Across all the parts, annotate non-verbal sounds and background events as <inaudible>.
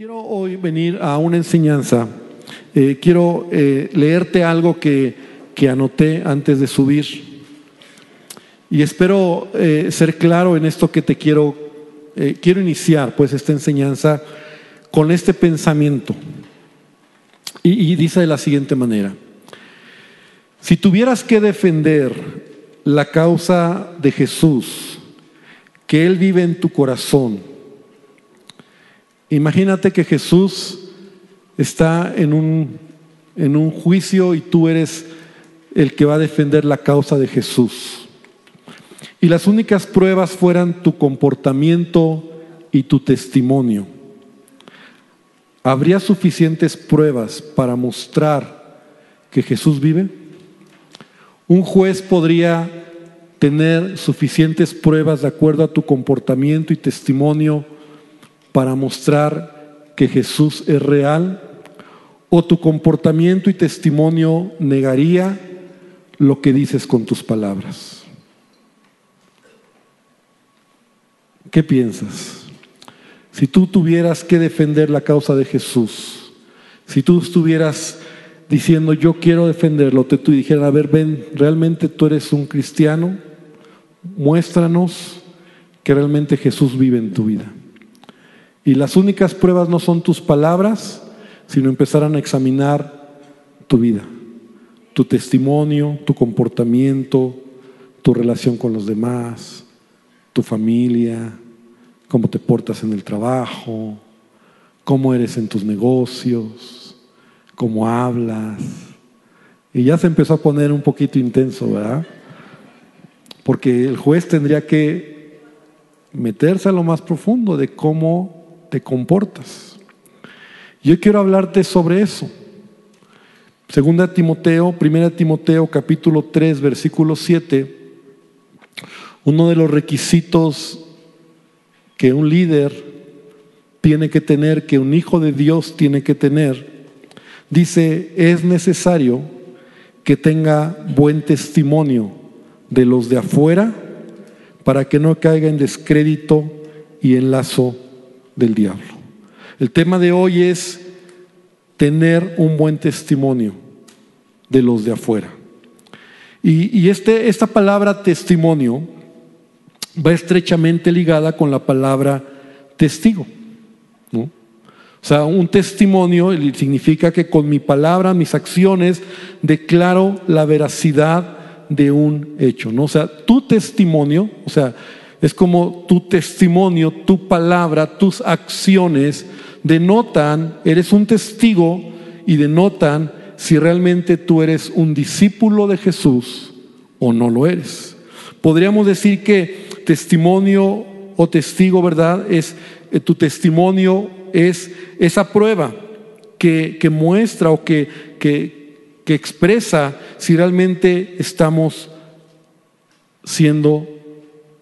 Quiero hoy venir a una enseñanza. Eh, quiero eh, leerte algo que, que, anoté antes de subir. Y espero eh, ser claro en esto que te quiero, quiero iniciar, pues, esta enseñanza con este pensamiento. Y, y dice de la siguiente manera. Si tuvieras que defender la causa de Jesús, que Él vive en tu corazón, Imagínate que Jesús está en un, en un juicio y tú eres el que va a defender la causa de Jesús. Y las únicas pruebas fueran tu comportamiento y tu testimonio. ¿Habría suficientes pruebas para mostrar que Jesús vive? Un juez podría tener suficientes pruebas de acuerdo a tu comportamiento y testimonio para mostrar que Jesús es real? ¿O tu comportamiento y testimonio negaría lo que dices con tus palabras? ¿Qué piensas? Si tú tuvieras que defender la causa de Jesús, si tú estuvieras diciendo yo quiero defenderlo, te tú dijeras, a ver, ven, realmente tú eres un cristiano, muéstranos que realmente Jesús vive en tu vida. Y las únicas pruebas no son tus palabras, sino empezarán a examinar tu vida, tu testimonio, tu comportamiento, tu relación con los demás, tu familia, cómo te portas en el trabajo, cómo eres en tus negocios, cómo hablas. Y ya se empezó a poner un poquito intenso, ¿verdad? Porque el juez tendría que meterse a lo más profundo de cómo te comportas. Yo quiero hablarte sobre eso. Segunda Timoteo, primera Timoteo capítulo 3, versículo 7. Uno de los requisitos que un líder tiene que tener, que un hijo de Dios tiene que tener, dice, es necesario que tenga buen testimonio de los de afuera para que no caiga en descrédito y en lazo del diablo. El tema de hoy es tener un buen testimonio de los de afuera. Y, este, esta palabra testimonio va estrechamente ligada con la palabra testigo. O sea, un testimonio significa que con mi palabra, mis acciones, declaro la veracidad de un hecho. ¿no? O sea, tu testimonio, o sea, es como tu testimonio, tu palabra, tus acciones denotan, eres un testigo y denotan si realmente tú eres un discípulo de Jesús o no lo eres. Podríamos decir que testimonio o testigo, ¿verdad? Es eh, tu testimonio es esa prueba que, muestra o que, que, que expresa si realmente estamos siendo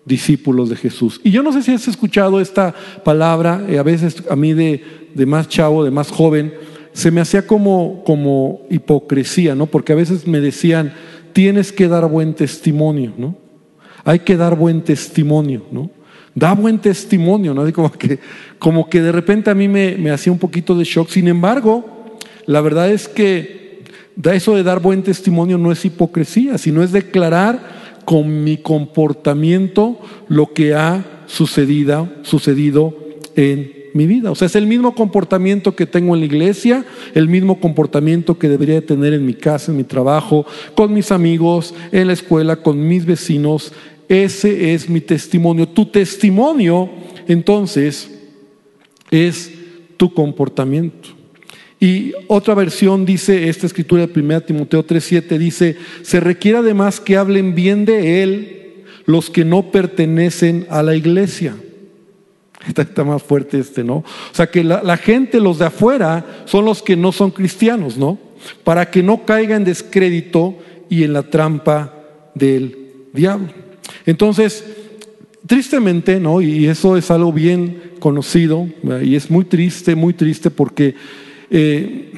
discípulos de Jesús. Y yo no sé si has escuchado esta palabra, eh, a veces a mí de, de, más chavo, de más joven, se me hacía como, como hipocresía, ¿no? Porque a veces me decían, tienes que dar buen testimonio, ¿no? Hay que dar buen testimonio, ¿no? Da buen testimonio, ¿no? Como que, como que de repente a mí me, me hacía un poquito de shock. Sin embargo, la verdad es que eso de dar buen testimonio no es hipocresía, sino es declarar con mi comportamiento lo que ha sucedido, sucedido en mi vida. O sea, es el mismo comportamiento que tengo en la iglesia, el mismo comportamiento que debería tener en mi casa, en mi trabajo, con mis amigos, en la escuela, con mis vecinos. Ese es mi testimonio. Tu testimonio, entonces, es tu comportamiento. Y otra versión dice, esta escritura de 1 Timoteo 3:7 dice, se requiere además que hablen bien de él los que no pertenecen a la iglesia. Está, más fuerte este, ¿no? O sea que la, la, gente, los de afuera, son los que no son cristianos, ¿no? Para que no caiga en descrédito y en la trampa del diablo. Entonces, tristemente, ¿no? Y eso es algo bien conocido, y es muy triste, muy triste porque eh,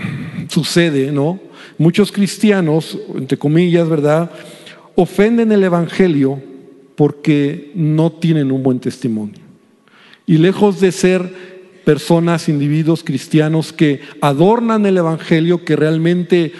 sucede, ¿no? Muchos cristianos, entre comillas, ¿verdad? Ofenden el Evangelio porque no tienen un buen testimonio. Y lejos de ser personas, individuos cristianos que adornan el Evangelio, que realmente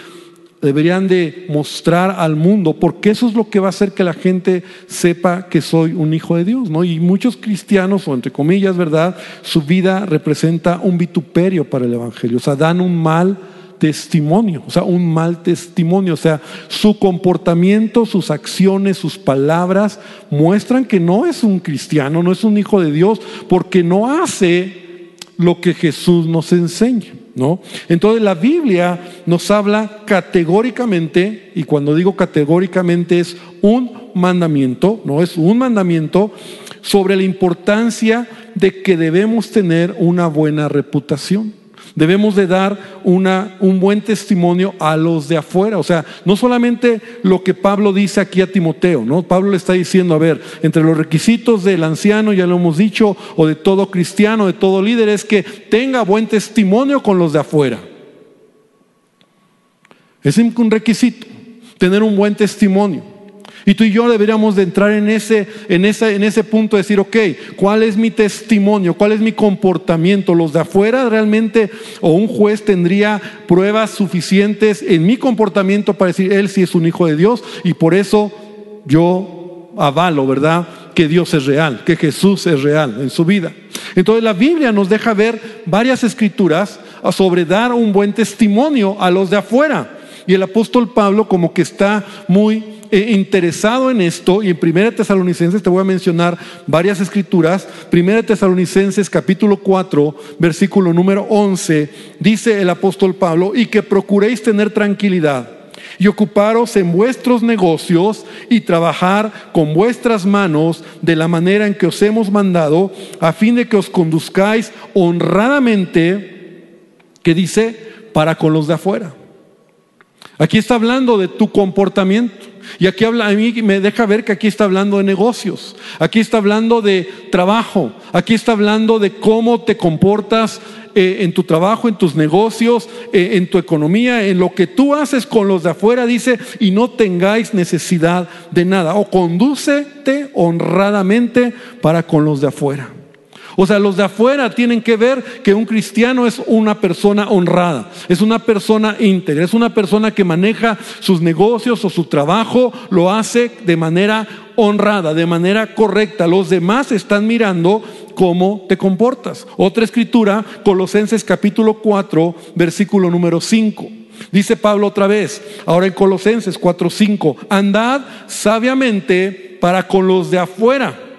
deberían de mostrar al mundo, porque eso es lo que va a hacer que la gente sepa que soy un hijo de Dios, ¿no? Y muchos cristianos, o entre comillas, ¿verdad? Su vida representa un vituperio para el Evangelio, o sea, dan un mal testimonio, o sea, un mal testimonio, o sea, su comportamiento, sus acciones, sus palabras muestran que no es un cristiano, no es un hijo de Dios, porque no hace lo que Jesús nos enseña. Entonces la Biblia nos habla categóricamente, y cuando digo categóricamente es un mandamiento, no es un mandamiento, sobre la importancia de que debemos tener una buena reputación. Debemos de dar una, un buen testimonio a los de afuera. O sea, no solamente lo que Pablo dice aquí a Timoteo, ¿no? Pablo le está diciendo, a ver, entre los requisitos del anciano, ya lo hemos dicho, o de todo cristiano, de todo líder, es que tenga buen testimonio con los de afuera. Es un requisito, tener un buen testimonio. Y tú y yo deberíamos de entrar en ese, en, ese, en ese punto de decir, ok, ¿cuál es mi testimonio? ¿Cuál es mi comportamiento? Los de afuera realmente, o un juez tendría pruebas suficientes en mi comportamiento para decir, él sí es un hijo de Dios y por eso yo avalo, ¿verdad? Que Dios es real, que Jesús es real en su vida. Entonces la Biblia nos deja ver varias escrituras sobre dar un buen testimonio a los de afuera. Y el apóstol Pablo como que está muy interesado en esto, y en 1 Tesalonicenses te voy a mencionar varias escrituras. 1 Tesalonicenses capítulo 4, versículo número 11, dice el apóstol Pablo, y que procuréis tener tranquilidad y ocuparos en vuestros negocios y trabajar con vuestras manos de la manera en que os hemos mandado, a fin de que os conduzcáis honradamente, que dice, para con los de afuera. Aquí está hablando de tu comportamiento. Y aquí habla, a mí me deja ver que aquí está hablando de negocios, aquí está hablando de trabajo, aquí está hablando de cómo te comportas eh, en tu trabajo, en tus negocios, eh, en tu economía, en lo que tú haces con los de afuera, dice, y no tengáis necesidad de nada. O condúcete honradamente para con los de afuera. O sea, los de afuera tienen que ver que un cristiano es una persona honrada, es una persona íntegra, es una persona que maneja sus negocios o su trabajo, lo hace de manera honrada, de manera correcta. Los demás están mirando cómo te comportas. Otra escritura, Colosenses capítulo 4, versículo número 5. Dice Pablo otra vez, ahora en Colosenses 4, 5, andad sabiamente para con los de afuera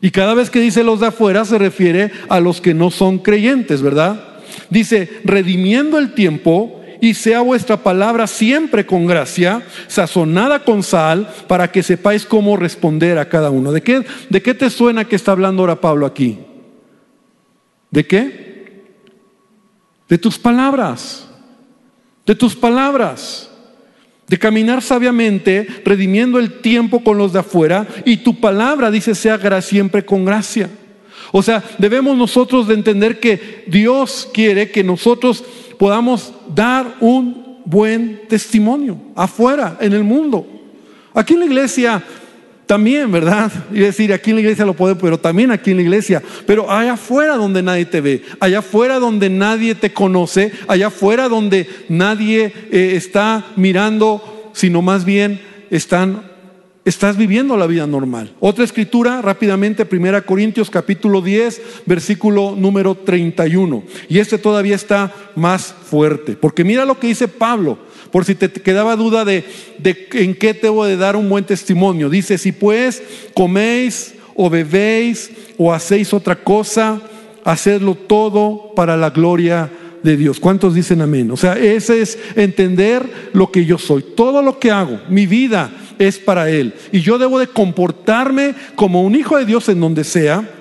y cada vez que dice los de afuera se refiere a los que no son creyentes, ¿verdad? Dice, redimiendo el tiempo y sea vuestra palabra siempre con gracia, sazonada con sal, para que sepáis cómo responder a cada uno. ¿De qué, de qué te suena que está hablando ahora Pablo aquí? ¿De qué? De tus palabras. De tus palabras de caminar sabiamente, redimiendo el tiempo con los de afuera, y tu palabra dice sea siempre con gracia. O sea, debemos nosotros de entender que Dios quiere que nosotros podamos dar un buen testimonio afuera, en el mundo. Aquí en la iglesia también, ¿verdad? Y decir, aquí en la iglesia lo puedo, pero también aquí en la iglesia. Pero allá afuera donde nadie te ve, allá afuera donde nadie te conoce, allá afuera donde nadie eh, está mirando, sino más bien están, estás viviendo la vida normal. Otra escritura, rápidamente, 1 Corintios capítulo 10, versículo número 31. Y este todavía está más fuerte, porque mira lo que dice Pablo por si te quedaba duda de, en qué voy a dar un buen testimonio. Dice, si pues coméis o bebéis o hacéis otra cosa, hacedlo todo para la gloria de Dios. ¿Cuántos dicen amén? O sea, ese es entender lo que yo soy. Todo lo que hago, mi vida es para Él. Y yo debo de comportarme como un hijo de Dios en donde sea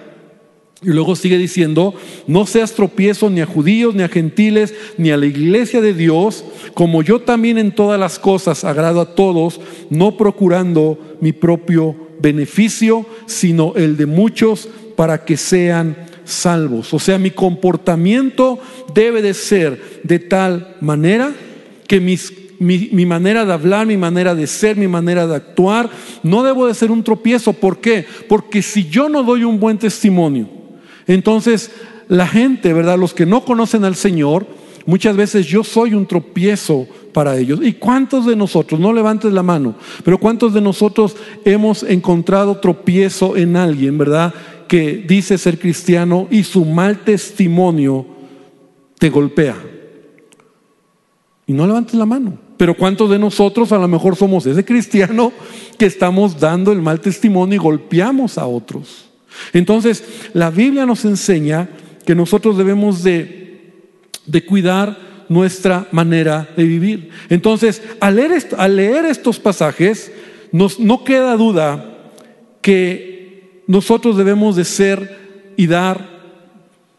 y luego sigue diciendo, no seas tropiezo ni a judíos, ni a gentiles, ni a la iglesia de Dios, como yo también en todas las cosas agrado a todos, no procurando mi propio beneficio, sino el de muchos para que sean salvos. O sea, mi comportamiento debe de ser de tal manera que mi, mi, manera de hablar, mi manera de ser, mi manera de actuar, no debo de ser un tropiezo. ¿Por qué? Porque si yo no doy un buen testimonio, Entonces, la gente, ¿verdad? Los que no conocen al Señor, muchas veces yo soy un tropiezo para ellos. ¿Y cuántos de nosotros, no levantes la mano, pero cuántos de nosotros hemos encontrado tropiezo en alguien, ¿verdad? Que dice ser cristiano y su mal testimonio te golpea. Y no levantes la mano. Pero ¿cuántos de nosotros a lo mejor somos ese cristiano que estamos dando el mal testimonio y golpeamos a otros? Entonces, la Biblia nos enseña que nosotros debemos de, de cuidar nuestra manera de vivir. Entonces, al leer, al leer estos pasajes, nos, no queda duda que nosotros debemos de ser y dar,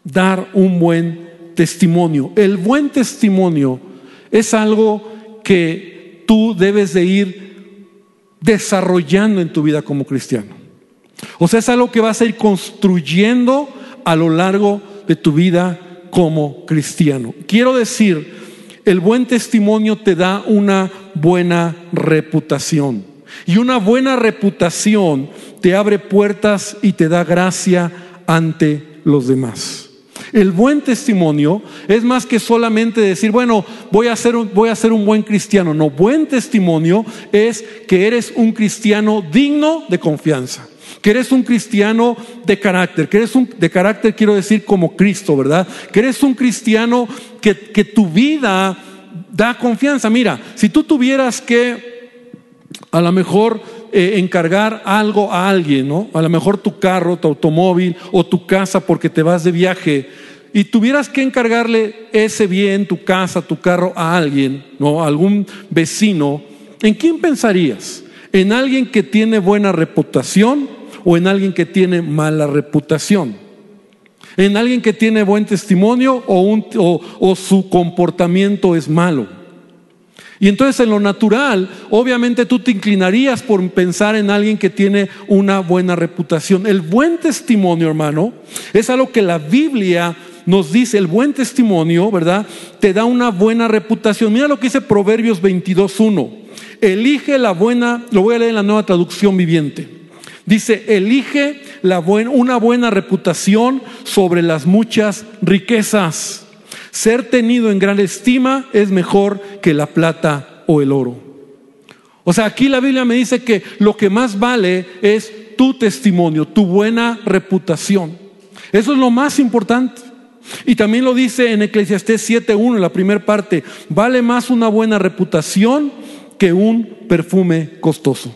dar un buen testimonio. El buen testimonio es algo que tú debes de ir desarrollando en tu vida como cristiano. O sea, es algo que vas a ir construyendo a lo largo de tu vida como cristiano. Quiero decir, el buen testimonio te da una buena reputación. Y una buena reputación te abre puertas y te da gracia ante los demás. El buen testimonio es más que solamente decir, bueno, voy a ser un, voy a ser un buen cristiano. No, buen testimonio es que eres un cristiano digno de confianza que eres un cristiano de carácter, que eres un de carácter quiero decir como Cristo, ¿verdad? Que eres un cristiano que, que tu vida da confianza. Mira, si tú tuvieras que a lo mejor eh, encargar algo a alguien, ¿no? A lo mejor tu carro, tu automóvil o tu casa porque te vas de viaje y tuvieras que encargarle ese bien, tu casa, tu carro a alguien, ¿no? A algún vecino, ¿en quién pensarías? ¿En alguien que tiene buena reputación? o en alguien que tiene mala reputación. En alguien que tiene buen testimonio o, o su comportamiento es malo. Y entonces en lo natural, obviamente tú te inclinarías por pensar en alguien que tiene una buena reputación. El buen testimonio, hermano, es algo que la Biblia nos dice, el buen testimonio, ¿verdad? Te da una buena reputación. Mira lo que dice Proverbios 22.1. Elige la buena, lo voy a leer en la nueva traducción viviente. Dice, elige la una buena reputación sobre las muchas riquezas. Ser tenido en gran estima es mejor que la plata o el oro. O sea, aquí la Biblia me dice que lo que más vale es tu testimonio, tu buena reputación. Eso es lo más importante. Y también lo dice en Eclesiastés 7.1, en la primera parte, vale más una buena reputación que un perfume costoso.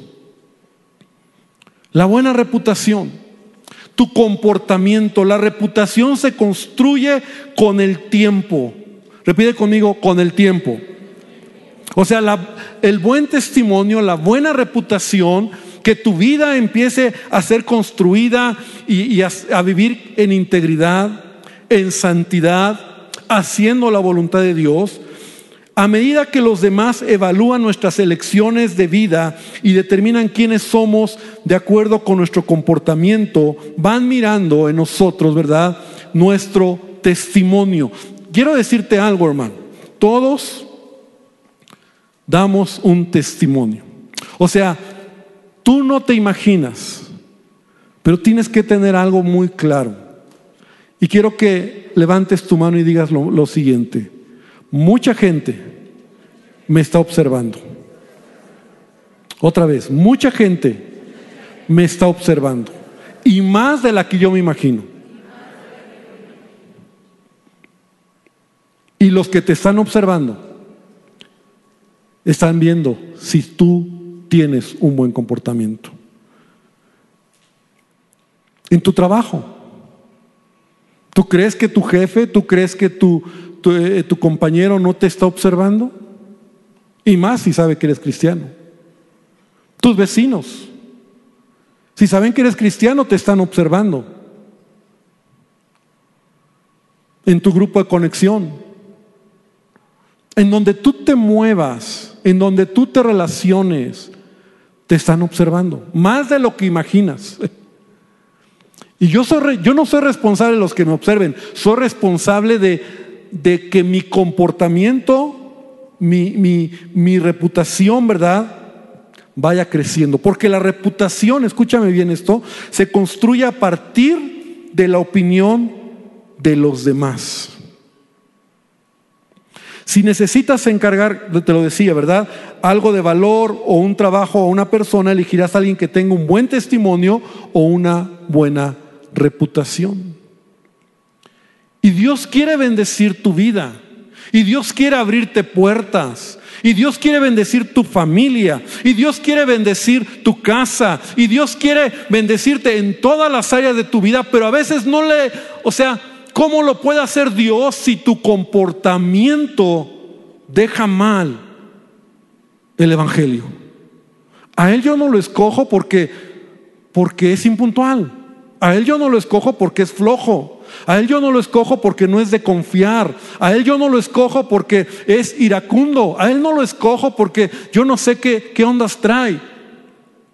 La buena reputación, tu comportamiento, la reputación se construye con el tiempo. Repite conmigo, con el tiempo. O sea, el buen testimonio, la buena reputación, que tu vida empiece a ser construida y, a vivir en integridad, en santidad, haciendo la voluntad de Dios, a medida que los demás evalúan nuestras elecciones de vida y determinan quiénes somos de acuerdo con nuestro comportamiento, van mirando en nosotros, ¿verdad? Nuestro testimonio. Quiero decirte algo, hermano. Todos damos un testimonio. O sea, tú no te imaginas, pero tienes que tener algo muy claro. Y quiero que levantes tu mano y digas lo, lo siguiente. Mucha gente me está observando. Otra vez, mucha gente me está observando. Y más de la que yo me imagino. Y los que te están observando están viendo si tú tienes un buen comportamiento. En tu trabajo. ¿Tú crees que tu jefe, tú crees que tu, eh, tu, compañero no te está observando? Y más si sabe que eres cristiano. Tus vecinos, si saben que eres cristiano, te están observando. En tu grupo de conexión. En donde tú te muevas, en donde tú te relaciones, te están observando. Más de lo que imaginas. <laughs> Y yo, soy, yo no soy responsable de los que me observen, soy responsable de, de que mi comportamiento, mi, mi, reputación, ¿verdad? Vaya creciendo. Porque la reputación, escúchame bien esto, se construye a partir de la opinión de los demás. Si necesitas encargar, te lo decía, ¿verdad? Algo de valor o un trabajo a una persona, elegirás a alguien que tenga un buen testimonio o una buena reputación. Y Dios quiere bendecir tu vida. Y Dios quiere abrirte puertas. Y Dios quiere bendecir tu familia. Y Dios quiere bendecir tu casa. Y Dios quiere bendecirte en todas las áreas de tu vida. Pero a veces no le, o sea, ¿cómo lo puede hacer Dios si tu comportamiento deja mal el Evangelio? A Él yo no lo escojo porque, porque es impuntual. A Él yo no lo escojo porque es flojo. A Él yo no lo escojo porque no es de confiar. A Él yo no lo escojo porque es iracundo. A Él no lo escojo porque yo no sé qué, qué ondas trae.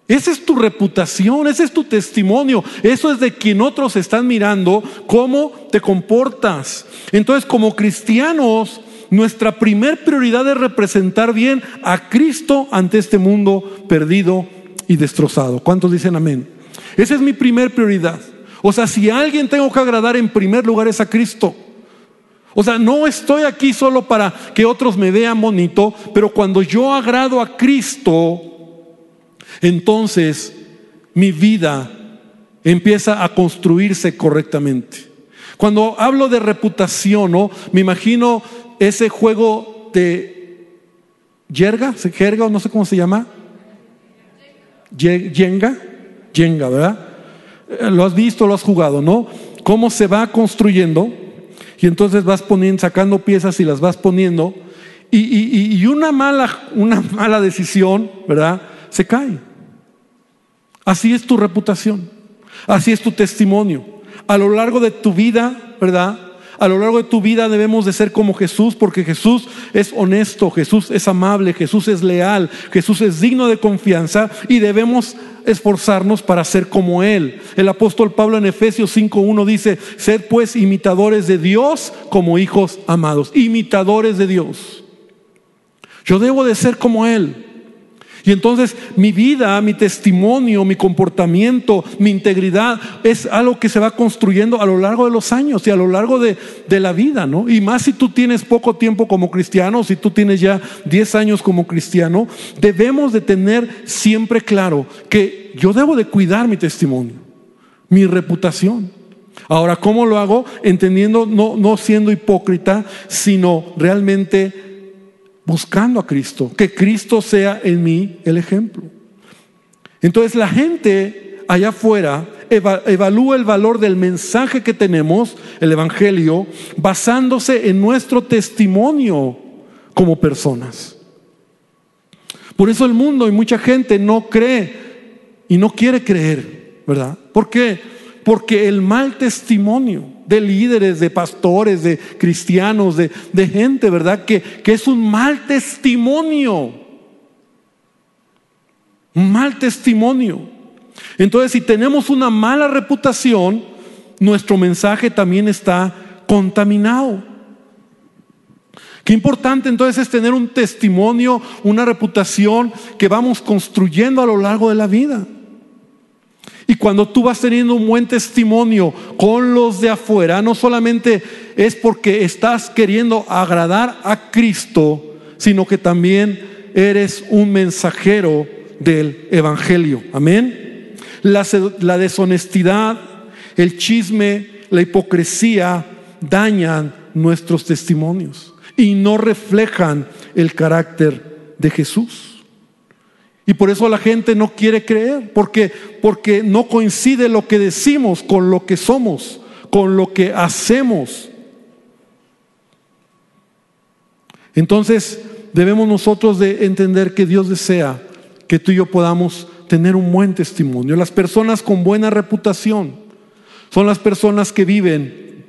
Esa es tu reputación, ese es tu testimonio. Eso es de quien otros están mirando cómo te comportas. Entonces, como cristianos, nuestra primer prioridad es representar bien a Cristo ante este mundo perdido y destrozado. ¿Cuántos dicen amén? Esa es mi primer prioridad. O sea, si a alguien tengo que agradar en primer lugar es a Cristo. O sea, no estoy aquí solo para que otros me vean bonito, pero cuando yo agrado a Cristo, entonces mi vida empieza a construirse correctamente. Cuando hablo de reputación, ¿no? Me imagino ese juego de jerga, jerga o no sé cómo se llama. Jenga, Jenga, ¿verdad? Lo has visto, lo has jugado, ¿no? Cómo se va construyendo y entonces vas poniendo, sacando piezas y las vas poniendo y, una, mala, una mala decisión, ¿verdad? Se cae. Así es tu reputación, así es tu testimonio. A lo largo de tu vida, ¿verdad? A lo largo de tu vida debemos de ser como Jesús, porque Jesús es honesto, Jesús es amable, Jesús es leal, Jesús es digno de confianza y debemos esforzarnos para ser como Él. El apóstol Pablo en Efesios 5.1 dice, sed pues imitadores de Dios como hijos amados, imitadores de Dios. Yo debo de ser como Él. Y entonces mi vida, mi testimonio, mi comportamiento, mi integridad es algo que se va construyendo a lo largo de los años y a lo largo de, de, la vida, ¿no? Y más si tú tienes poco tiempo como cristiano, si tú tienes ya 10 años como cristiano, debemos de tener siempre claro que yo debo de cuidar mi testimonio, mi reputación. Ahora, ¿cómo lo hago? Entendiendo, no, no siendo hipócrita, sino realmente buscando a Cristo, que Cristo sea en mí el ejemplo. Entonces la gente allá afuera evalúa el valor del mensaje que tenemos, el Evangelio, basándose en nuestro testimonio como personas. Por eso el mundo y mucha gente no cree y no quiere creer, ¿verdad? ¿Por qué? Porque el mal testimonio de líderes, de pastores, de cristianos, de, gente, ¿verdad? Que, que es un mal testimonio. Un mal testimonio. Entonces, si tenemos una mala reputación, nuestro mensaje también está contaminado. Qué importante entonces es tener un testimonio, una reputación que vamos construyendo a lo largo de la vida. Y cuando tú vas teniendo un buen testimonio con los de afuera, no solamente es porque estás queriendo agradar a Cristo, sino que también eres un mensajero del Evangelio. Amén. La, la deshonestidad, el chisme, la hipocresía dañan nuestros testimonios y no reflejan el carácter de Jesús. Y por eso la gente no quiere creer, porque, porque no coincide lo que decimos con lo que somos, con lo que hacemos. Entonces debemos nosotros de entender que Dios desea que tú y yo podamos tener un buen testimonio. Las personas con buena reputación son las personas que viven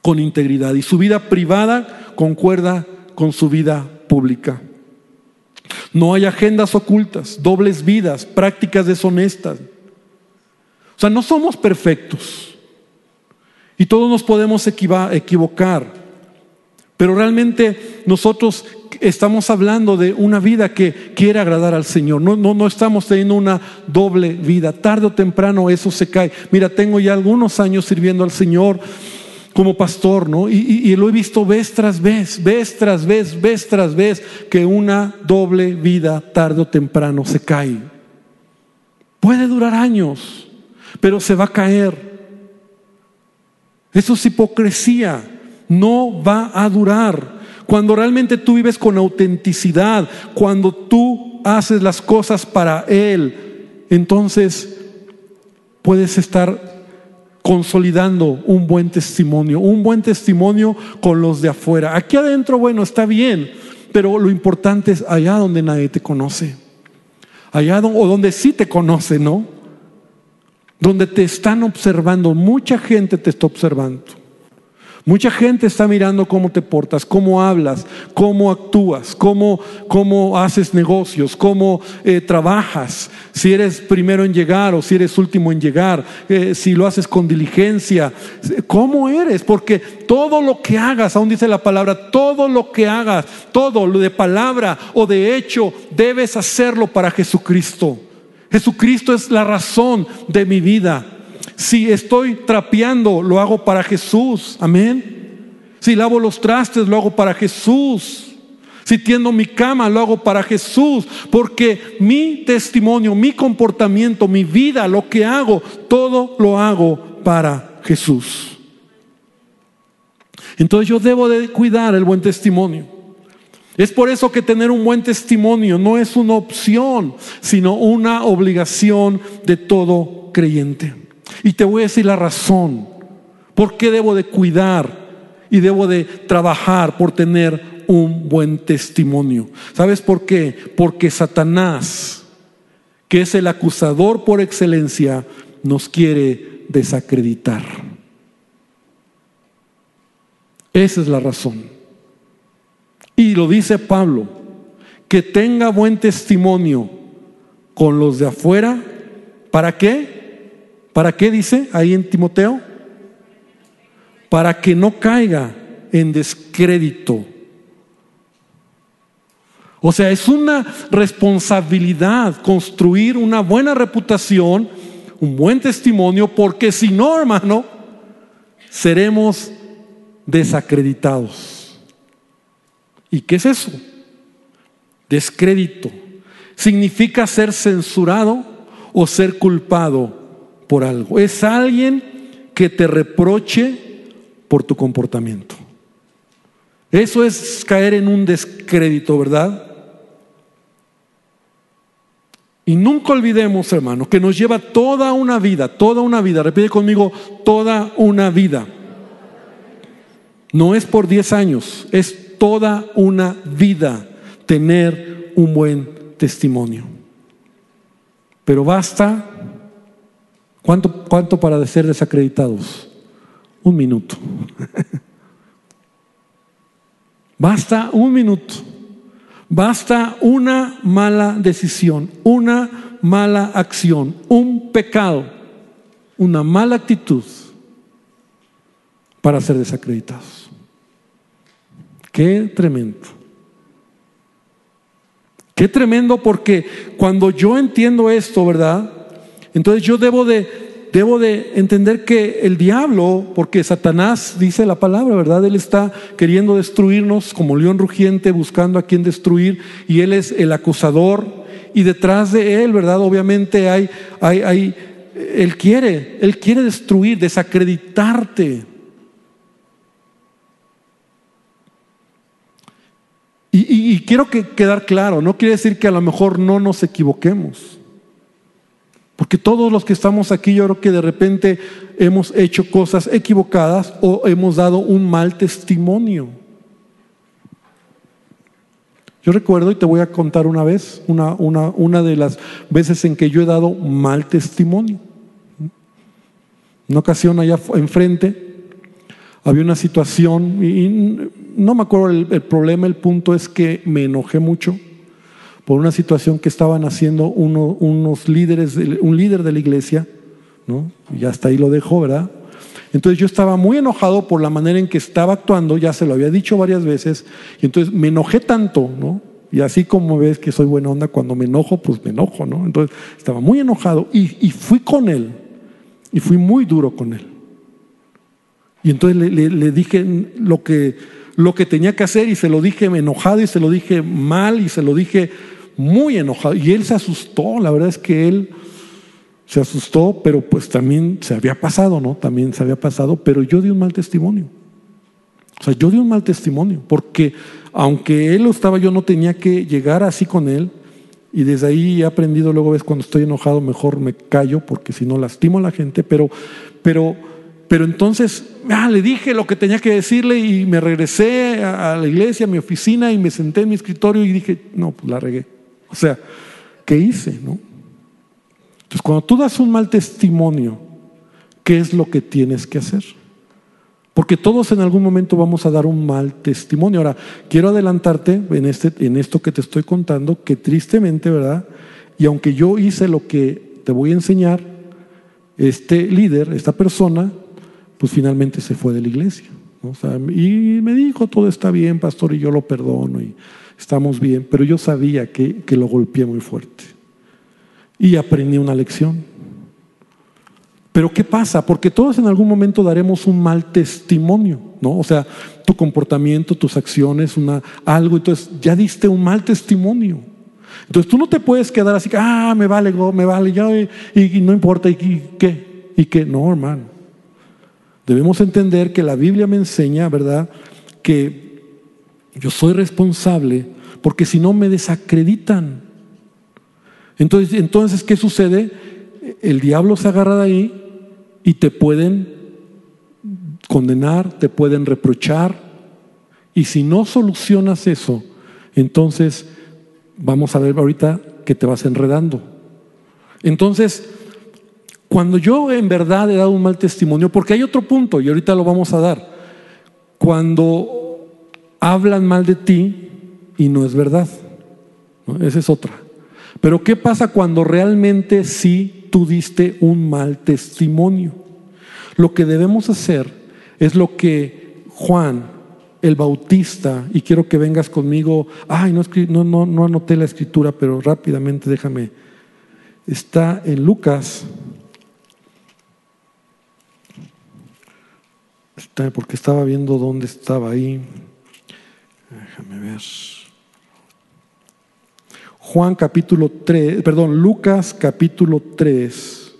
con integridad y su vida privada concuerda con su vida pública. No hay agendas ocultas, dobles vidas, prácticas deshonestas. O sea, no somos perfectos. Y todos nos podemos equivocar. Pero realmente nosotros estamos hablando de una vida que quiere agradar al Señor. No, no, no estamos teniendo una doble vida. Tarde o temprano eso se cae. Mira, tengo ya algunos años sirviendo al Señor como pastor, ¿no? Y, lo he visto vez tras vez, vez tras vez, vez tras vez, que una doble vida tarde o temprano se cae. Puede durar años, pero se va a caer. Eso es hipocresía no va a durar. Cuando realmente tú vives con autenticidad, cuando tú haces las cosas para Él, entonces puedes estar consolidando un buen testimonio, un buen testimonio con los de afuera. Aquí adentro, bueno, está bien, pero lo importante es allá donde nadie te conoce, allá o donde sí te conoce, ¿no? Donde te están observando, mucha gente te está observando. Mucha gente está mirando cómo te portas, cómo hablas, cómo actúas, cómo, cómo haces negocios, cómo eh, trabajas, si eres primero en llegar o si eres último en llegar, eh, si lo haces con diligencia, cómo eres, porque todo lo que hagas, aún dice la palabra, todo lo que hagas, todo lo de palabra o de hecho, debes hacerlo para Jesucristo. Jesucristo es la razón de mi vida. Si estoy trapeando, lo hago para Jesús. Amén. Si lavo los trastes, lo hago para Jesús. Si tiendo mi cama, lo hago para Jesús. Porque mi testimonio, mi comportamiento, mi vida, lo que hago, todo lo hago para Jesús. Entonces yo debo de cuidar el buen testimonio. Es por eso que tener un buen testimonio no es una opción, sino una obligación de todo creyente. Y te voy a decir la razón. ¿Por qué debo de cuidar y debo de trabajar por tener un buen testimonio? ¿Sabes por qué? Porque Satanás, que es el acusador por excelencia, nos quiere desacreditar. Esa es la razón. Y lo dice Pablo, que tenga buen testimonio con los de afuera. ¿Para qué? ¿Para qué dice ahí en Timoteo? Para que no caiga en descrédito. O sea, es una responsabilidad construir una buena reputación, un buen testimonio, porque si no, hermano, seremos desacreditados. ¿Y qué es eso? Descrédito. Significa ser censurado o ser culpado por algo. Es alguien que te reproche por tu comportamiento. Eso es caer en un descrédito, ¿verdad? Y nunca olvidemos, hermano, que nos lleva toda una vida, toda una vida, repite conmigo, toda una vida. No es por 10 años, es toda una vida tener un buen testimonio. Pero basta ¿Cuánto, cuánto para ser desacreditados? Un minuto. Basta un minuto. Basta una mala decisión, una mala acción, un pecado, una mala actitud para ser desacreditados. Qué tremendo. Qué tremendo porque cuando yo entiendo esto, ¿verdad? Entonces yo debo de, debo de entender que el diablo, porque Satanás dice la palabra, ¿verdad? Él está queriendo destruirnos como león rugiente, buscando a quien destruir, y él es el acusador, y detrás de él, ¿verdad? Obviamente hay, hay, hay él quiere, él quiere destruir, desacreditarte. Y, quiero que quedar claro, no quiere decir que a lo mejor no nos equivoquemos. Porque todos los que estamos aquí, yo creo que de repente hemos hecho cosas equivocadas o hemos dado un mal testimonio. Yo recuerdo, y te voy a contar una vez, una, una, una de las veces en que yo he dado mal testimonio. Una ocasión allá enfrente había una situación, y no me acuerdo el, el problema, el punto es que me enojé mucho por una situación que estaban haciendo unos líderes, un líder de la iglesia, ¿no? y hasta ahí lo dejó, ¿verdad? Entonces yo estaba muy enojado por la manera en que estaba actuando, ya se lo había dicho varias veces, y entonces me enojé tanto, ¿no? Y así como ves que soy buena onda, cuando me enojo, pues me enojo, ¿no? Entonces estaba muy enojado y, y fui con él, y fui muy duro con él. Y entonces le, le, dije lo que, lo que tenía que hacer y se lo dije enojado y se lo dije mal y se lo dije muy enojado. Y él se asustó, la verdad es que él se asustó, pero pues también se había pasado, ¿no? También se había pasado, pero yo di un mal testimonio. O sea, yo di un mal testimonio, porque aunque él lo estaba, yo no tenía que llegar así con él. Y desde ahí he aprendido, luego ves, cuando estoy enojado, mejor me callo, porque si no lastimo a la gente. Pero, pero, pero entonces, ah, le dije lo que tenía que decirle y me regresé a la iglesia, a mi oficina, y me senté en mi escritorio y dije, no, pues la regué. O sea, ¿qué hice? ¿No? Entonces, cuando tú das un mal testimonio, ¿qué es lo que tienes que hacer? Porque todos en algún momento vamos a dar un mal testimonio. Ahora, quiero adelantarte en, este, en esto que te estoy contando, que tristemente, ¿verdad? Y aunque yo hice lo que te voy a enseñar, este líder, esta persona, pues finalmente se fue de la iglesia. y me dijo, todo está bien, pastor, y yo lo perdono, y estamos bien, pero yo sabía que, que lo golpeé muy fuerte. Y aprendí una lección. Pero ¿qué pasa? Porque todos en algún momento daremos un mal testimonio, ¿no? O sea, tu comportamiento, tus acciones, una, algo, entonces ya diste un mal testimonio. Entonces tú no te puedes quedar así, ah, me vale, me vale, ya, y, no importa, y, qué, y qué, no, hermano. Debemos entender que la Biblia me enseña, ¿verdad?, que yo soy responsable porque si no me desacreditan. Entonces, entonces, ¿qué sucede? El diablo se agarra de ahí y te pueden condenar, te pueden reprochar. Y si no solucionas eso, entonces vamos a ver ahorita que te vas enredando. Entonces, cuando yo en verdad he dado un mal testimonio, porque hay otro punto y ahorita lo vamos a dar, cuando hablan mal de ti y no es verdad, esa es otra. Pero ¿qué pasa cuando realmente sí tú diste un mal testimonio. Lo que debemos hacer es lo que Juan, el Bautista, y quiero que vengas conmigo, ay, no, no, no, no anoté la escritura, pero rápidamente déjame, está en Lucas, porque estaba viendo dónde estaba ahí, déjame ver. Juan capítulo 3, perdón, Lucas capítulo 3.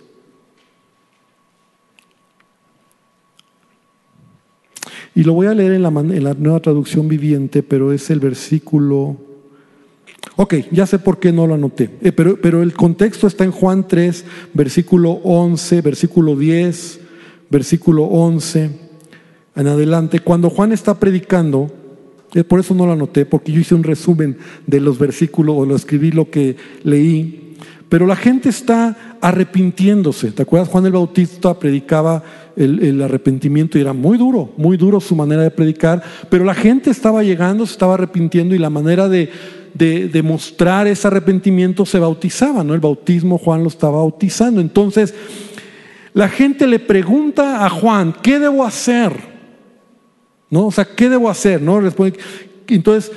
Y lo voy a leer en la, en la, nueva traducción viviente, pero es el versículo... Ok, ya sé por qué no lo anoté, eh, pero, pero el contexto está en Juan 3, versículo 11, versículo 10, versículo 11, en adelante. Cuando Juan está predicando, por eso no lo anoté, porque yo hice un resumen de los versículos o lo escribí lo que leí. Pero la gente está arrepintiéndose. ¿Te acuerdas? Juan el Bautista predicaba el, arrepentimiento y era muy duro, muy duro su manera de predicar. Pero la gente estaba llegando, se estaba arrepintiendo y la manera de, de, mostrar ese arrepentimiento se bautizaba, ¿no? El bautismo Juan lo estaba bautizando. Entonces, la gente le pregunta a Juan, ¿qué debo hacer? ¿No? O sea, ¿qué debo hacer? ¿No? Entonces,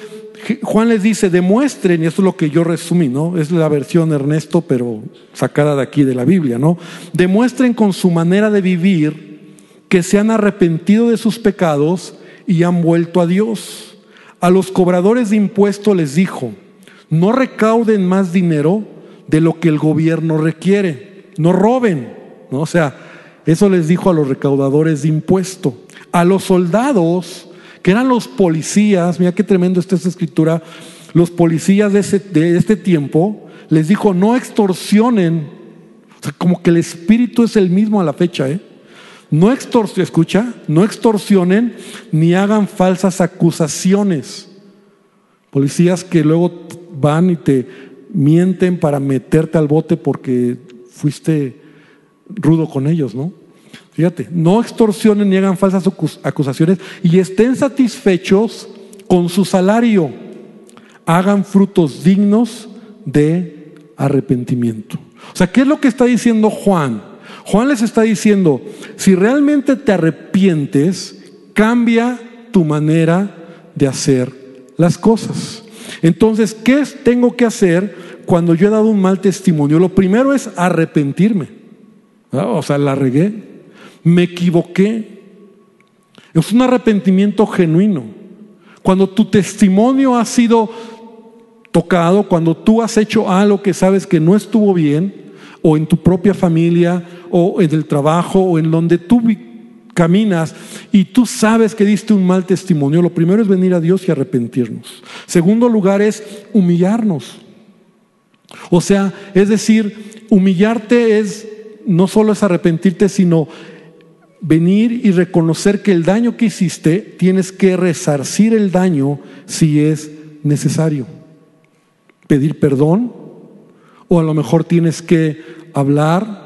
Juan les dice, demuestren, y esto es lo que yo resumí, ¿no? Es la versión Ernesto, pero sacada de aquí de la Biblia, ¿no? Demuestren con su manera de vivir que se han arrepentido de sus pecados y han vuelto a Dios. A los cobradores de impuestos les dijo, no recauden más dinero de lo que el gobierno requiere, no roben, ¿no? O sea, eso les dijo a los recaudadores de impuestos a los soldados, que eran los policías, mira qué tremendo esta escritura, los policías de, este tiempo, les dijo, no extorsionen, o sea, como que el espíritu es el mismo a la fecha, ¿eh? No extorsionen, escucha, no extorsionen ni hagan falsas acusaciones. Policías que luego van y te mienten para meterte al bote porque fuiste rudo con ellos, ¿no? Fíjate, no extorsionen ni hagan falsas acusaciones y estén satisfechos con su salario. Hagan frutos dignos de arrepentimiento. O sea, ¿qué es lo que está diciendo Juan? Juan les está diciendo, si realmente te arrepientes, cambia tu manera de hacer las cosas. Entonces, ¿qué tengo que hacer cuando yo he dado un mal testimonio? Lo primero es arrepentirme. O sea, la regué, me equivoqué. Es un arrepentimiento genuino. Cuando tu testimonio ha sido tocado, cuando tú has hecho algo que sabes que no estuvo bien, o en tu propia familia, o en el trabajo, o en donde tú caminas y tú sabes que diste un mal testimonio, lo primero es venir a Dios y arrepentirnos. Segundo lugar es humillarnos. O sea, es decir, humillarte es no solo es arrepentirte, sino venir y reconocer que el daño que hiciste tienes que resarcir el daño si es necesario. Pedir perdón o a lo mejor tienes que hablar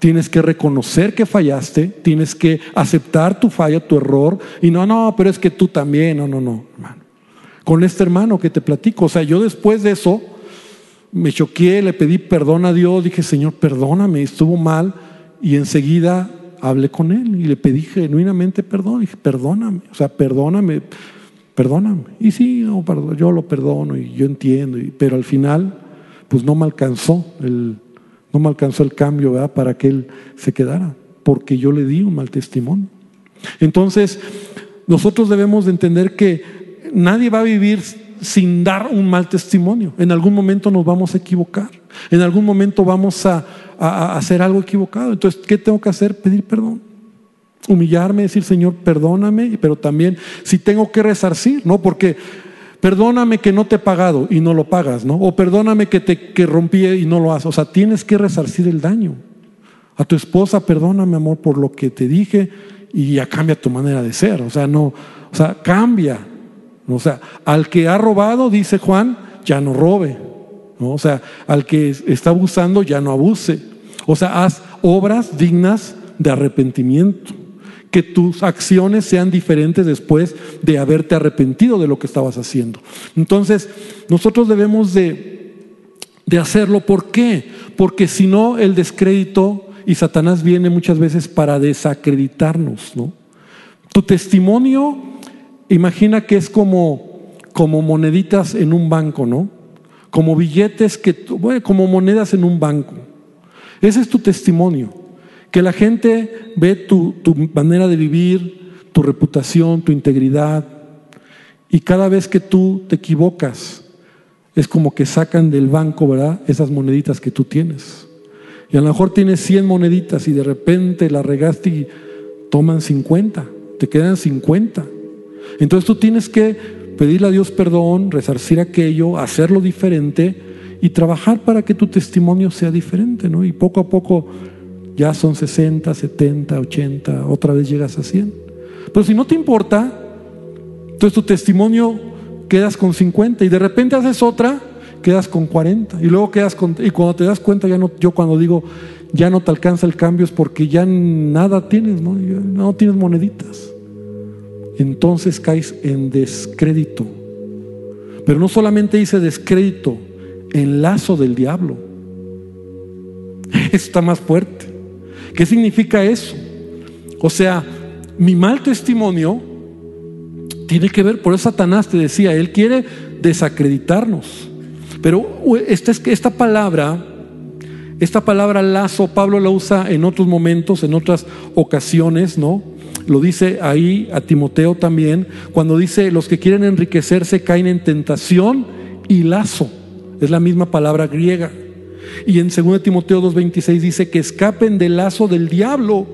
Tienes que reconocer que fallaste, tienes que aceptar tu falla, tu error. Y no, no, pero es que tú también, no, no, no, hermano. Con este hermano que te platico, o sea, yo después de eso me choqué, le pedí perdón a Dios, dije, Señor, perdóname, estuvo mal. Y enseguida hablé con él y le pedí genuinamente perdón. Dije, perdóname, o sea, perdóname, perdóname. Y sí, yo lo perdono y yo entiendo, pero al final, pues no me alcanzó el no me alcanzó el cambio para que él se quedara, porque yo le di un mal testimonio. Entonces, nosotros debemos de entender que nadie va a vivir sin dar un mal testimonio. En algún momento nos vamos a equivocar. En algún momento vamos a, hacer algo equivocado. Entonces, ¿qué tengo que hacer? Pedir perdón humillarme, decir, Señor, perdóname, pero también si tengo que resarcir, ¿no? Porque Perdóname que no te he pagado y no lo pagas, ¿no? O perdóname que te que rompí y no lo haces. O sea, tienes que resarcir el daño. A tu esposa, perdóname, amor, por lo que te dije y ya cambia tu manera de ser. O sea, no, o sea, cambia. O sea, al que ha robado, dice Juan, ya no robe. ¿no? O sea, al que está abusando, ya no abuse. O sea, haz obras dignas de arrepentimiento que tus acciones sean diferentes después de haberte arrepentido de lo que estabas haciendo. Entonces, nosotros debemos de, de hacerlo. ¿Por qué? Porque si no, el descrédito y Satanás viene muchas veces para desacreditarnos, ¿no? Tu testimonio, imagina que es como, moneditas en un banco, ¿no? Como billetes que, bueno, como monedas en un banco. Ese es tu testimonio. Que la gente ve tu, manera de vivir, tu reputación, tu integridad. Y cada vez que tú te equivocas, es como que sacan del banco, ¿verdad? Esas moneditas que tú tienes. Y a lo mejor tienes 100 moneditas y de repente la regaste y toman 50, te quedan 50. Entonces tú tienes que pedirle a Dios perdón, resarcir aquello, hacerlo diferente y trabajar para que tu testimonio sea diferente, ¿no? Y poco a poco ya son 60, 70, 80, otra vez llegas a 100. Pero si no te importa, entonces tu testimonio quedas con 50 y de repente haces otra, quedas con 40 y luego quedas con y cuando te das cuenta ya no yo cuando digo ya no te alcanza el cambio es porque ya nada tienes, no, no tienes moneditas. Entonces caes en descrédito. Pero no solamente dice descrédito, en lazo del diablo. Está más fuerte. ¿Qué significa eso? O sea, mi mal testimonio tiene que ver, por eso Satanás te decía, él quiere desacreditarnos. Pero esta, esta palabra, esta palabra lazo, Pablo la usa en otros momentos, en otras ocasiones, ¿no? Lo dice ahí a Timoteo también, cuando dice, los que quieren enriquecerse caen en tentación y lazo. Es la misma palabra griega. Y en 2 Timoteo 2.26 dice que escapen del lazo del diablo,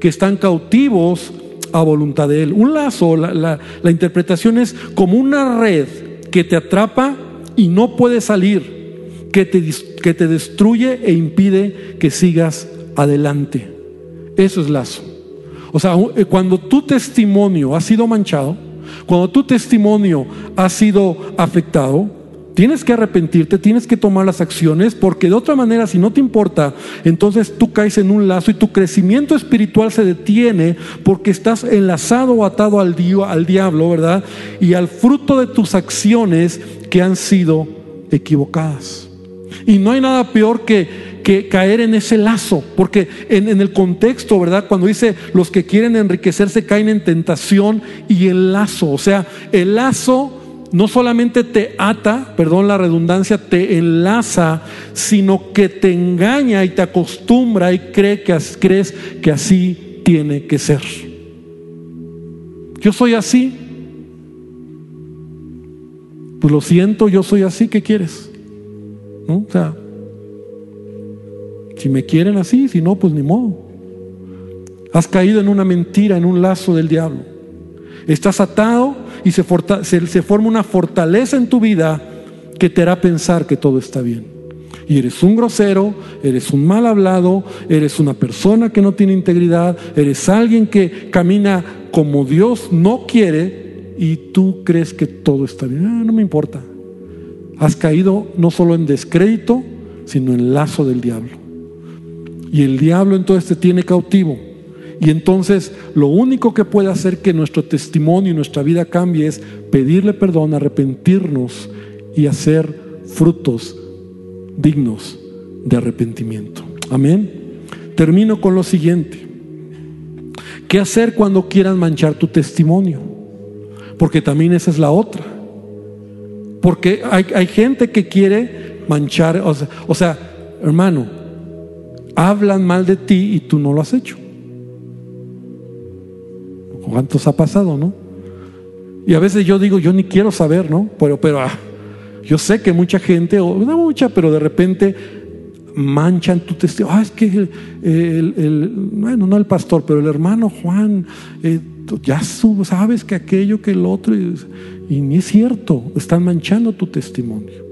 que están cautivos a voluntad de él. Un lazo, la, interpretación es como una red que te atrapa y no puede salir, que te, que te destruye e impide que sigas adelante. Eso es lazo. O sea, eh, cuando tu testimonio ha sido manchado, cuando tu testimonio ha sido afectado, Tienes que arrepentirte, tienes que tomar las acciones, porque de otra manera, si no te importa, entonces tú caes en un lazo y tu crecimiento espiritual se detiene porque estás enlazado o atado al, al diablo, ¿verdad? Y al fruto de tus acciones que han sido equivocadas. Y no hay nada peor que, que caer en ese lazo, porque en, el contexto, ¿verdad? Cuando dice los que quieren enriquecerse caen en tentación y el lazo, o sea, el lazo no solamente te ata, perdón la redundancia, te enlaza, sino que te engaña y te acostumbra y cree que, crees que así tiene que ser. Yo soy así. Pues lo siento, yo soy así, ¿qué quieres? ¿No? O sea, si me quieren así, si no, pues ni modo. Has caído en una mentira, en un lazo del diablo. Estás atado y se, forma una fortaleza en tu vida que te hará pensar que todo está bien. Y eres un grosero, eres un mal hablado, eres una persona que no tiene integridad, eres alguien que camina como Dios no quiere y tú crees que todo está bien. Ah, no me importa. Has caído no solo en descrédito, sino en lazo del diablo. Y el diablo entonces te tiene cautivo. Y entonces lo único que puede hacer que nuestro testimonio y nuestra vida cambie es pedirle perdón, arrepentirnos y hacer frutos dignos de arrepentimiento. Amén. Termino con lo siguiente. ¿Qué hacer cuando quieran manchar tu testimonio? Porque también esa es la otra. Porque hay, gente que quiere manchar, o sea, hermano, hablan mal de ti y tú no lo has hecho. ¿Cuántos ha pasado, no? Y a veces yo digo, yo ni quiero saber, ¿no? Pero, pero ah, yo sé que mucha gente, o no mucha, pero de repente manchan tu testimonio. Ah, es que el, bueno, no el pastor, pero el hermano Juan, eh, ya sabes que aquello, que el otro, y ni es cierto, están manchando tu testimonio.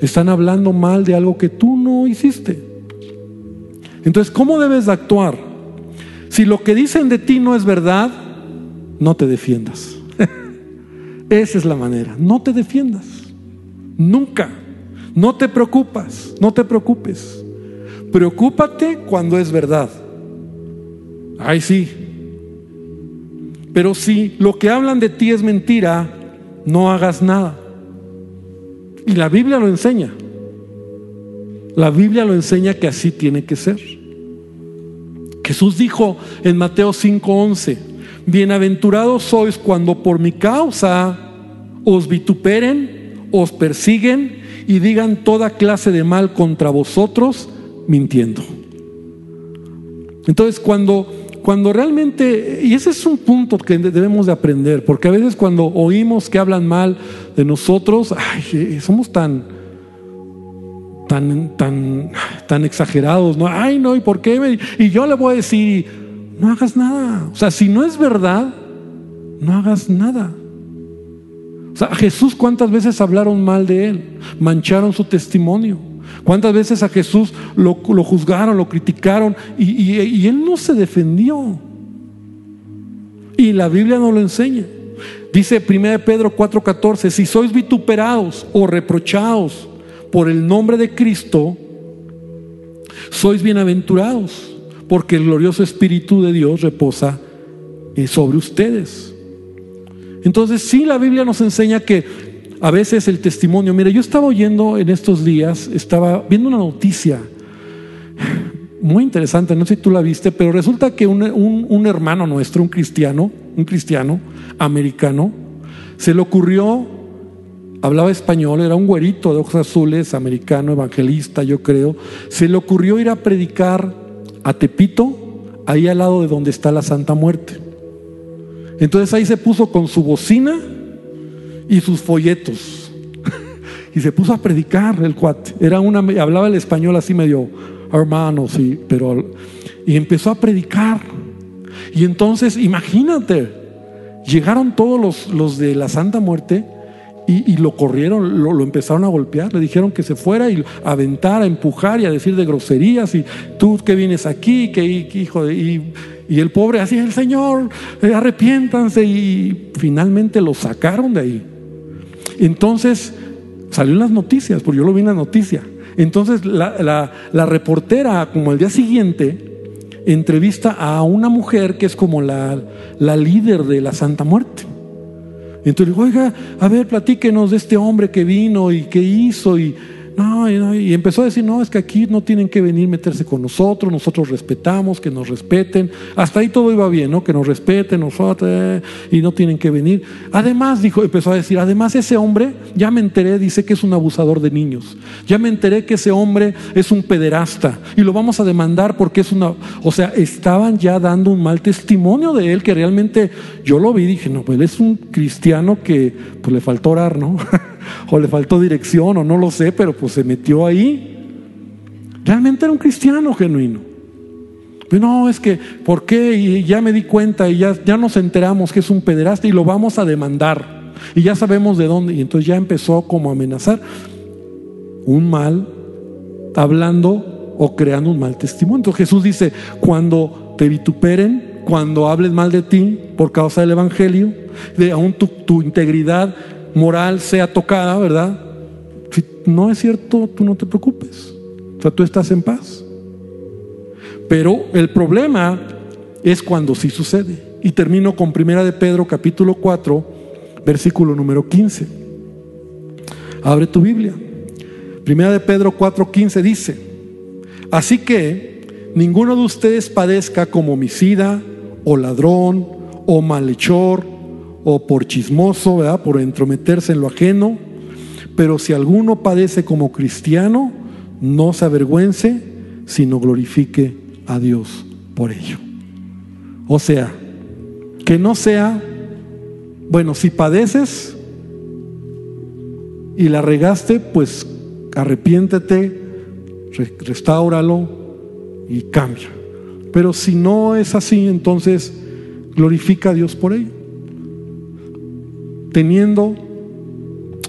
Están hablando mal de algo que tú no hiciste. Entonces, ¿cómo debes de actuar? Si lo que dicen de ti no es verdad, no te defiendas. <laughs> Esa es la manera. No te defiendas. Nunca. No te preocupas. No te preocupes. Preocúpate cuando es verdad. Ay, sí. Pero si lo que hablan de ti es mentira, no hagas nada. Y la Biblia lo enseña. La Biblia lo enseña que así tiene que ser. Jesús dijo en Mateo 5:11, bienaventurados sois cuando por mi causa os vituperen, os persiguen y digan toda clase de mal contra vosotros, mintiendo. Entonces, cuando cuando realmente, y ese es un punto que debemos de aprender, porque a veces cuando oímos que hablan mal de nosotros, ay, somos tan, tan, tan, tan exagerados, ¿no? Ay, no, ¿y por qué? Y yo le voy a decir, no hagas nada. O sea, si no es verdad, no hagas nada. O sea, Jesús cuántas veces hablaron mal de él, mancharon su testimonio. ¿Cuántas veces a Jesús lo, juzgaron, lo criticaron y, y él no se defendió? Y la Biblia no lo enseña. Dice 1 Pedro 4:14, si sois vituperados o reprochados por el nombre de Cristo, sois bienaventurados, porque el glorioso Espíritu de Dios reposa eh, sobre ustedes. Entonces, sí, la Biblia nos enseña que a veces el testimonio, mire, yo estaba oyendo en estos días, estaba viendo una noticia muy interesante, no sé si tú la viste, pero resulta que un, un hermano nuestro, un cristiano, un cristiano americano, se le ocurrió hablaba español, era un güerito de ojos azules, americano, evangelista, yo creo. Se le ocurrió ir a predicar a Tepito, ahí al lado de donde está la Santa Muerte. Entonces ahí se puso con su bocina y sus folletos. <laughs> y se puso a predicar el cuate. Era una, hablaba el español así medio hermano, sí, pero y empezó a predicar. Y entonces, imagínate, llegaron todos los, los de la Santa Muerte y, lo corrieron, lo, empezaron a golpear, le dijeron que se fuera y a aventar, a empujar y a decir de groserías y tú que vienes aquí, que hijo de... Y, el pobre así, el Señor, eh, arrepiéntanse y finalmente lo sacaron de ahí. Entonces salió las noticias, porque yo lo vi en la noticia. Entonces la, la reportera, como al día siguiente, entrevista a una mujer que es como la, la líder de la Santa Muerte. Entonces, oiga, a ver, platíquenos de este hombre que vino y qué hizo. Y Y, empezó a decir, no, es que aquí no tienen que venir meterse con nosotros, nosotros respetamos, que nos respeten. Hasta ahí todo iba bien, ¿no? Que nos respeten nosotros eh, y no tienen que venir. Además, dijo, empezó a decir, además ese hombre, ya me enteré, dice que es un abusador de niños. Ya me enteré que ese hombre es un pederasta y lo vamos a demandar porque es una... O sea, estaban ya dando un mal testimonio de él que realmente yo lo vi dije, no, pues él es un cristiano que pues le faltó orar, ¿no? <laughs> o le faltó dirección, o no lo sé, pero pues se metió ahí. Realmente era un cristiano genuino. Pero no, es que, ¿por qué? Y ya me di cuenta y ya, ya nos enteramos que es un pederasta y lo vamos a demandar. Y ya sabemos de dónde. Y entonces ya empezó como a amenazar un mal, hablando o creando un mal testimonio. Entonces Jesús dice, cuando te vituperen, cuando hablen mal de ti por causa del Evangelio, de aún tu, tu integridad moral sea tocada, ¿verdad? Si no es cierto, tú no te preocupes. O sea, tú estás en paz. Pero el problema es cuando sí sucede. Y termino con Primera de Pedro capítulo 4, versículo número 15. Abre tu Biblia. Primera de Pedro 4, 15 dice, así que ninguno de ustedes padezca como homicida o ladrón o malhechor o por chismoso, ¿verdad? por entrometerse en lo ajeno. Pero si alguno padece como cristiano, no se avergüence, sino glorifique a Dios por ello. O sea, que no sea, bueno, si padeces y la regaste, pues arrepiéntete, restáuralo y cambia. Pero si no es así, entonces glorifica a Dios por ello teniendo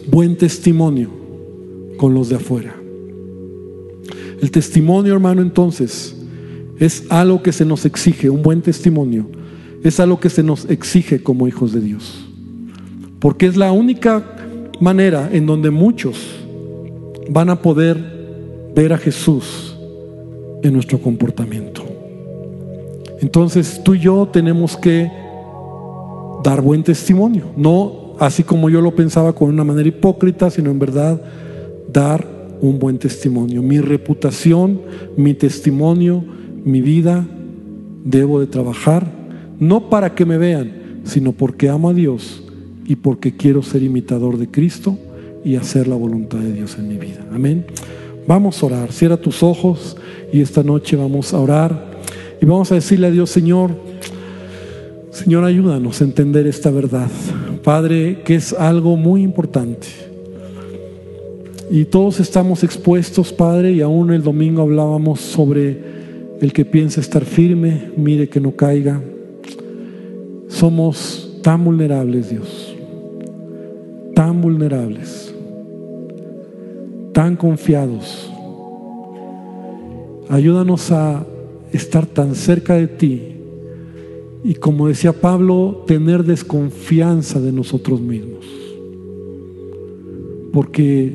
buen testimonio con los de afuera. El testimonio, hermano, entonces, es algo que se nos exige, un buen testimonio, es algo que se nos exige como hijos de Dios. Porque es la única manera en donde muchos van a poder ver a Jesús en nuestro comportamiento. Entonces tú y yo tenemos que dar buen testimonio, no así como yo lo pensaba con una manera hipócrita, sino en verdad dar un buen testimonio. Mi reputación, mi testimonio, mi vida, debo de trabajar, no para que me vean, sino porque amo a Dios y porque quiero ser imitador de Cristo y hacer la voluntad de Dios en mi vida. Amén. Vamos a orar. Cierra tus ojos y esta noche vamos a orar y vamos a decirle a Dios, Señor, Señor, ayúdanos a entender esta verdad. Padre, que es algo muy importante. Y todos estamos expuestos, Padre, y aún el domingo hablábamos sobre el que piensa estar firme, mire que no caiga. Somos tan vulnerables, Dios, tan vulnerables, tan confiados. Ayúdanos a estar tan cerca de ti y como decía Pablo, tener desconfianza de nosotros mismos. Porque,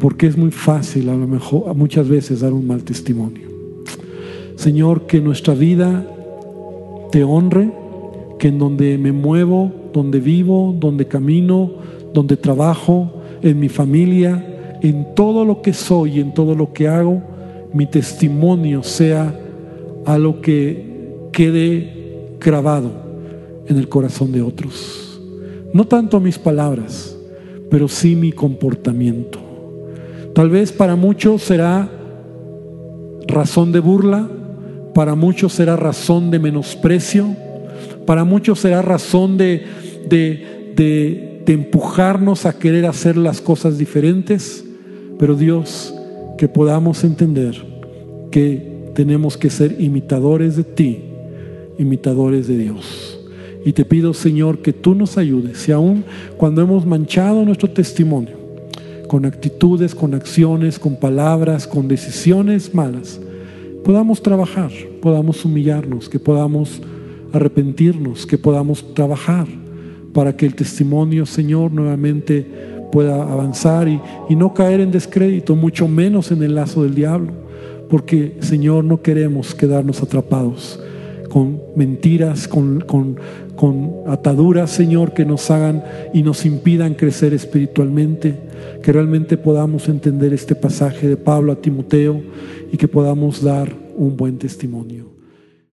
porque es muy fácil a lo mejor muchas veces dar un mal testimonio. Señor, que nuestra vida te honre, que en donde me muevo, donde vivo, donde camino, donde trabajo, en mi familia, en todo lo que soy, en todo lo que hago, mi testimonio sea a lo que quede grabado en el corazón de otros. No tanto mis palabras, pero sí mi comportamiento. Tal vez para muchos será razón de burla, para muchos será razón de menosprecio, para muchos será razón de, de, de, de empujarnos a querer hacer las cosas diferentes, pero Dios, que podamos entender que tenemos que ser imitadores de ti imitadores de Dios. Y te pido, Señor, que tú nos ayudes, y aún cuando hemos manchado nuestro testimonio, con actitudes, con acciones, con palabras, con decisiones malas, podamos trabajar, podamos humillarnos, que podamos arrepentirnos, que podamos trabajar para que el testimonio, Señor, nuevamente pueda avanzar y, y, no caer en descrédito, mucho menos en el lazo del diablo, porque, Señor, no queremos quedarnos atrapados con mentiras, con, con, con ataduras, Señor, que nos hagan y nos impidan crecer espiritualmente, que realmente podamos entender este pasaje de Pablo a Timoteo y que podamos dar un buen testimonio.